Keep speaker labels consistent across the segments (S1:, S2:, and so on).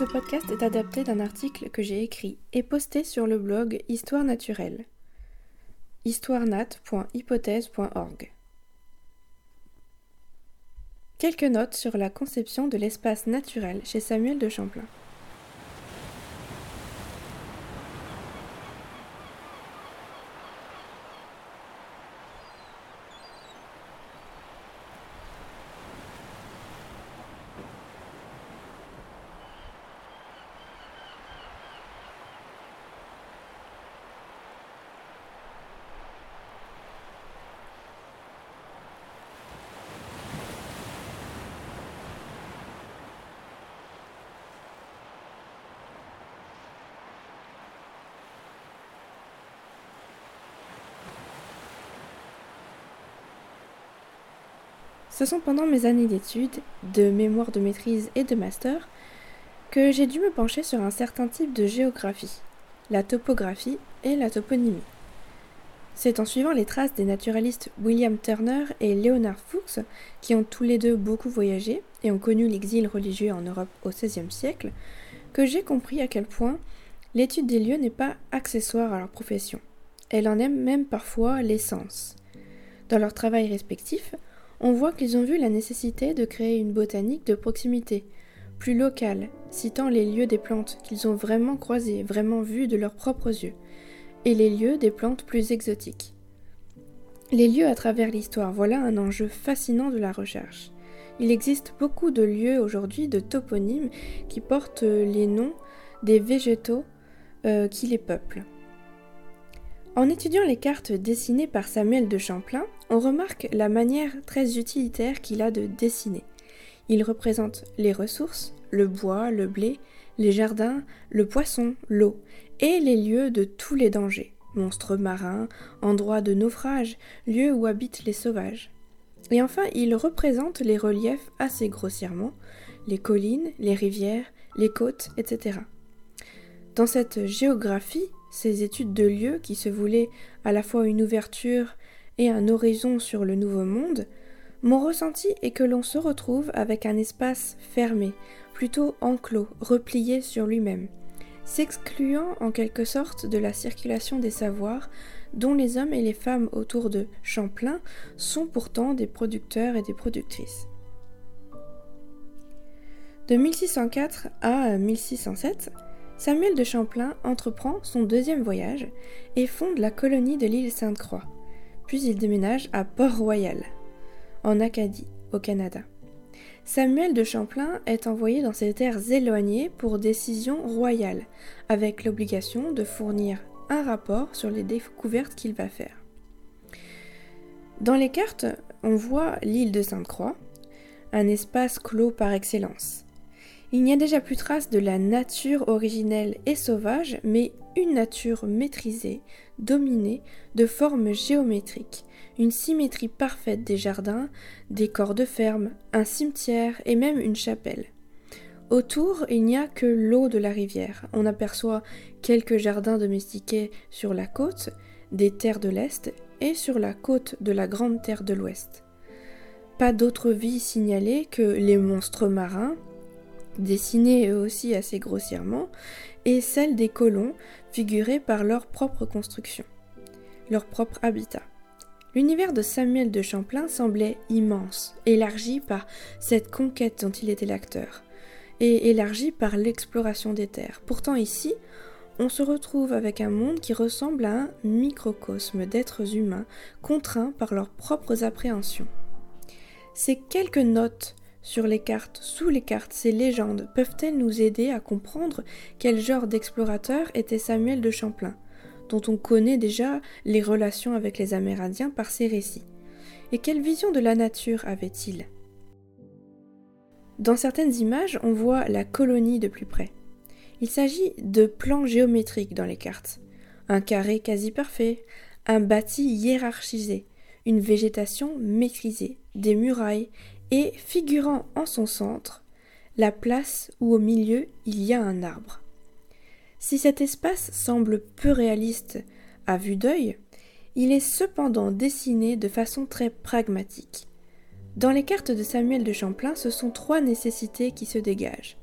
S1: Ce podcast est adapté d'un article que j'ai écrit et posté sur le blog Histoire naturelle. histoirenat.hypothèse.org. Quelques notes sur la conception de l'espace naturel chez Samuel de Champlain. Ce sont pendant mes années d'études, de mémoire de maîtrise et de master, que j'ai dû me pencher sur un certain type de géographie, la topographie et la toponymie. C'est en suivant les traces des naturalistes William Turner et Leonard Fuchs, qui ont tous les deux beaucoup voyagé et ont connu l'exil religieux en Europe au XVIe siècle, que j'ai compris à quel point l'étude des lieux n'est pas accessoire à leur profession. Elle en aime même parfois l'essence. Dans leur travail respectif, on voit qu'ils ont vu la nécessité de créer une botanique de proximité, plus locale, citant les lieux des plantes qu'ils ont vraiment croisées, vraiment vues de leurs propres yeux, et les lieux des plantes plus exotiques. Les lieux à travers l'histoire, voilà un enjeu fascinant de la recherche. Il existe beaucoup de lieux aujourd'hui, de toponymes, qui portent les noms des végétaux euh, qui les peuplent. En étudiant les cartes dessinées par Samuel de Champlain, on remarque la manière très utilitaire qu'il a de dessiner. Il représente les ressources, le bois, le blé, les jardins, le poisson, l'eau, et les lieux de tous les dangers, monstres marins, endroits de naufrage, lieux où habitent les sauvages. Et enfin, il représente les reliefs assez grossièrement, les collines, les rivières, les côtes, etc. Dans cette géographie, ces études de lieux qui se voulaient à la fois une ouverture et un horizon sur le nouveau monde, mon ressenti est que l'on se retrouve avec un espace fermé, plutôt enclos, replié sur lui-même, s'excluant en quelque sorte de la circulation des savoirs dont les hommes et les femmes autour de Champlain sont pourtant des producteurs et des productrices. De 1604 à 1607, Samuel de Champlain entreprend son deuxième voyage et fonde la colonie de l'île Sainte-Croix. Puis il déménage à Port-Royal, en Acadie, au Canada. Samuel de Champlain est envoyé dans ces terres éloignées pour décision royale, avec l'obligation de fournir un rapport sur les découvertes qu'il va faire. Dans les cartes, on voit l'île de Sainte-Croix, un espace clos par excellence. Il n'y a déjà plus trace de la nature originelle et sauvage, mais une nature maîtrisée, dominée, de formes géométriques, une symétrie parfaite des jardins, des corps de ferme, un cimetière et même une chapelle. Autour, il n'y a que l'eau de la rivière. On aperçoit quelques jardins domestiqués sur la côte, des terres de l'Est et sur la côte de la Grande Terre de l'Ouest. Pas d'autre vie signalée que les monstres marins, dessinés eux aussi assez grossièrement, et celle des colons, figurés par leur propre construction, leur propre habitat. L'univers de Samuel de Champlain semblait immense, élargi par cette conquête dont il était l'acteur, et élargi par l'exploration des terres. Pourtant ici, on se retrouve avec un monde qui ressemble à un microcosme d'êtres humains contraints par leurs propres appréhensions. Ces quelques notes sur les cartes, sous les cartes, ces légendes peuvent-elles nous aider à comprendre quel genre d'explorateur était Samuel de Champlain, dont on connaît déjà les relations avec les Amérindiens par ses récits? Et quelle vision de la nature avait-il? Dans certaines images, on voit la colonie de plus près. Il s'agit de plans géométriques dans les cartes. Un carré quasi parfait, un bâti hiérarchisé, une végétation maîtrisée, des murailles, et figurant en son centre, la place où au milieu il y a un arbre. Si cet espace semble peu réaliste à vue d'œil, il est cependant dessiné de façon très pragmatique. Dans les cartes de Samuel de Champlain, ce sont trois nécessités qui se dégagent.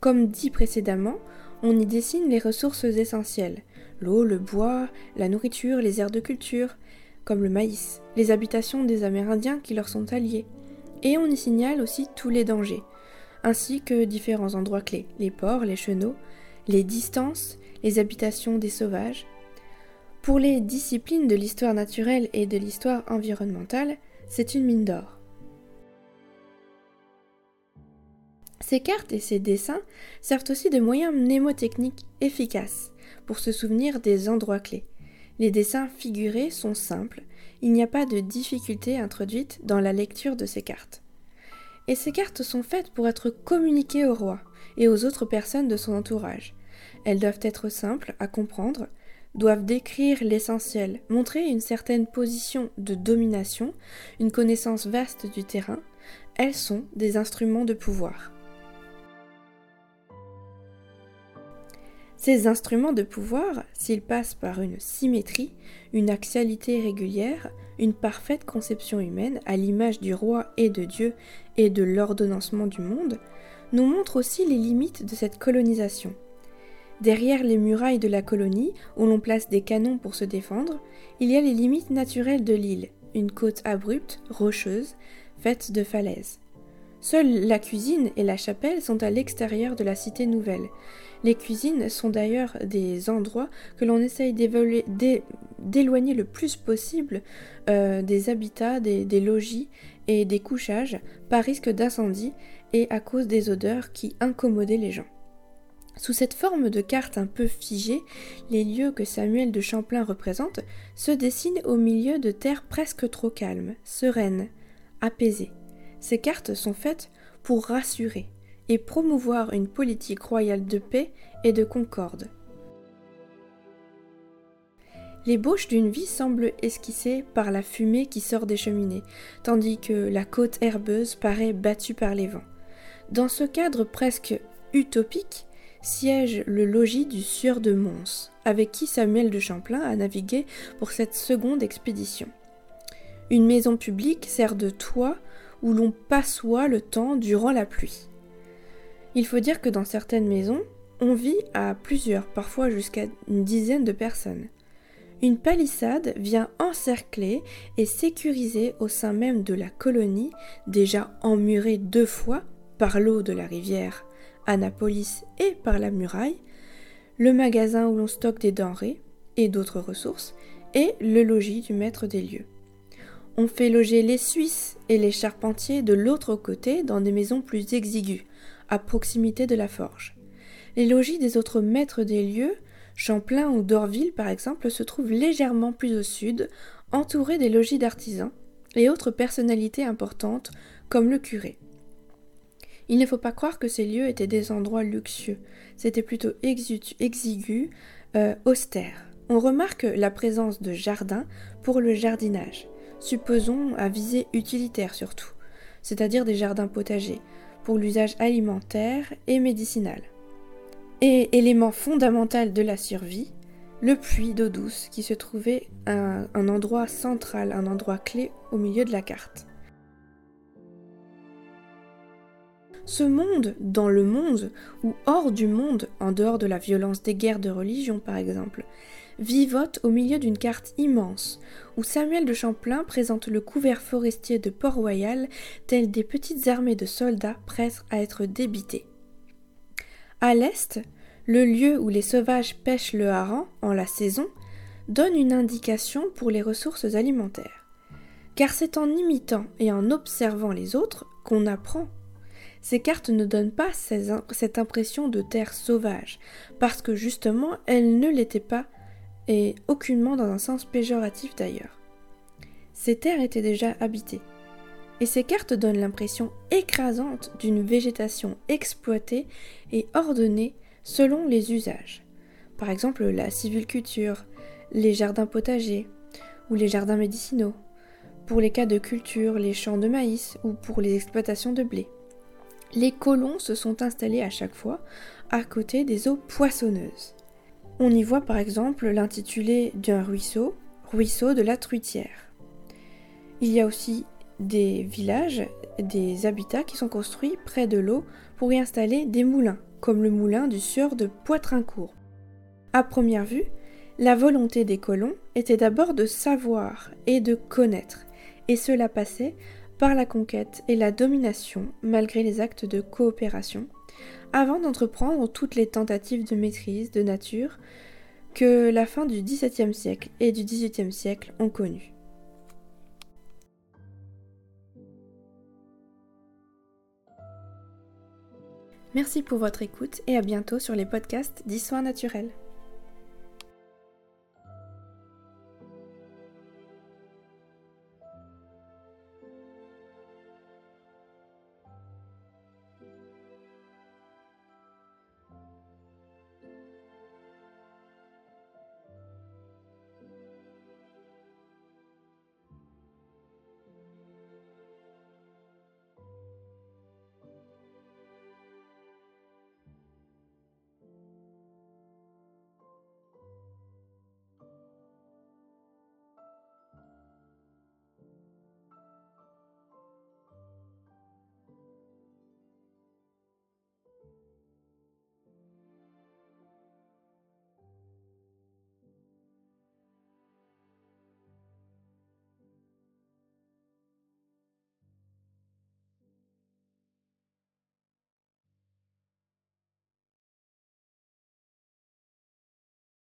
S1: Comme dit précédemment, on y dessine les ressources essentielles l'eau, le bois, la nourriture, les aires de culture, comme le maïs, les habitations des Amérindiens qui leur sont alliés. Et on y signale aussi tous les dangers, ainsi que différents endroits clés, les ports, les chenaux, les distances, les habitations des sauvages. Pour les disciplines de l'histoire naturelle et de l'histoire environnementale, c'est une mine d'or. Ces cartes et ces dessins servent aussi de moyens mnémotechniques efficaces pour se souvenir des endroits clés. Les dessins figurés sont simples, il n'y a pas de difficulté introduite dans la lecture de ces cartes. Et ces cartes sont faites pour être communiquées au roi et aux autres personnes de son entourage. Elles doivent être simples à comprendre, doivent décrire l'essentiel, montrer une certaine position de domination, une connaissance vaste du terrain. Elles sont des instruments de pouvoir. Ces instruments de pouvoir, s'ils passent par une symétrie, une axialité régulière, une parfaite conception humaine à l'image du roi et de Dieu et de l'ordonnancement du monde, nous montrent aussi les limites de cette colonisation. Derrière les murailles de la colonie, où l'on place des canons pour se défendre, il y a les limites naturelles de l'île, une côte abrupte, rocheuse, faite de falaises. Seule la cuisine et la chapelle sont à l'extérieur de la cité nouvelle, les cuisines sont d'ailleurs des endroits que l'on essaye d'éloigner le plus possible euh, des habitats, des logis et des couchages par risque d'incendie et à cause des odeurs qui incommodaient les gens. Sous cette forme de carte un peu figée, les lieux que Samuel de Champlain représente se dessinent au milieu de terres presque trop calmes, sereines, apaisées. Ces cartes sont faites pour rassurer, et promouvoir une politique royale de paix et de concorde. L'ébauche d'une vie semble esquissée par la fumée qui sort des cheminées, tandis que la côte herbeuse paraît battue par les vents. Dans ce cadre presque utopique siège le logis du sieur de Mons, avec qui Samuel de Champlain a navigué pour cette seconde expédition. Une maison publique sert de toit où l'on passoit le temps durant la pluie. Il faut dire que dans certaines maisons, on vit à plusieurs, parfois jusqu'à une dizaine de personnes. Une palissade vient encercler et sécuriser au sein même de la colonie, déjà emmurée deux fois par l'eau de la rivière Annapolis et par la muraille, le magasin où l'on stocke des denrées et d'autres ressources, et le logis du maître des lieux. On fait loger les Suisses et les charpentiers de l'autre côté dans des maisons plus exiguës, à proximité de la forge. Les logis des autres maîtres des lieux, Champlain ou Dorville par exemple, se trouvent légèrement plus au sud, entourés des logis d'artisans et autres personnalités importantes comme le curé. Il ne faut pas croire que ces lieux étaient des endroits luxueux, c'était plutôt exigu, euh, austère. On remarque la présence de jardins pour le jardinage, supposons à visée utilitaire surtout, c'est-à-dire des jardins potagers, pour l'usage alimentaire et médicinal. Et élément fondamental de la survie, le puits d'eau douce qui se trouvait un endroit central, un endroit clé au milieu de la carte. Ce monde, dans le monde, ou hors du monde, en dehors de la violence des guerres de religion par exemple, vivote au milieu d'une carte immense, où Samuel de Champlain présente le couvert forestier de Port-Royal tel des petites armées de soldats prêts à être débités. À l'est, le lieu où les sauvages pêchent le hareng en la saison donne une indication pour les ressources alimentaires. Car c'est en imitant et en observant les autres qu'on apprend. Ces cartes ne donnent pas cette impression de terre sauvage, parce que justement elles ne l'étaient pas et aucunement dans un sens péjoratif d'ailleurs. Ces terres étaient déjà habitées, et ces cartes donnent l'impression écrasante d'une végétation exploitée et ordonnée selon les usages. Par exemple la civiculture, les jardins potagers, ou les jardins médicinaux, pour les cas de culture, les champs de maïs ou pour les exploitations de blé. Les colons se sont installés à chaque fois à côté des eaux poissonneuses. On y voit par exemple l'intitulé d'un ruisseau, ruisseau de la Truitière. Il y a aussi des villages, des habitats qui sont construits près de l'eau pour y installer des moulins, comme le moulin du sieur de Poitrincourt. À première vue, la volonté des colons était d'abord de savoir et de connaître, et cela passait par la conquête et la domination malgré les actes de coopération, avant d'entreprendre toutes les tentatives de maîtrise de nature que la fin du XVIIe siècle et du XVIIIe siècle ont connues. Merci pour votre écoute et à bientôt sur les podcasts d'Histoire naturelle.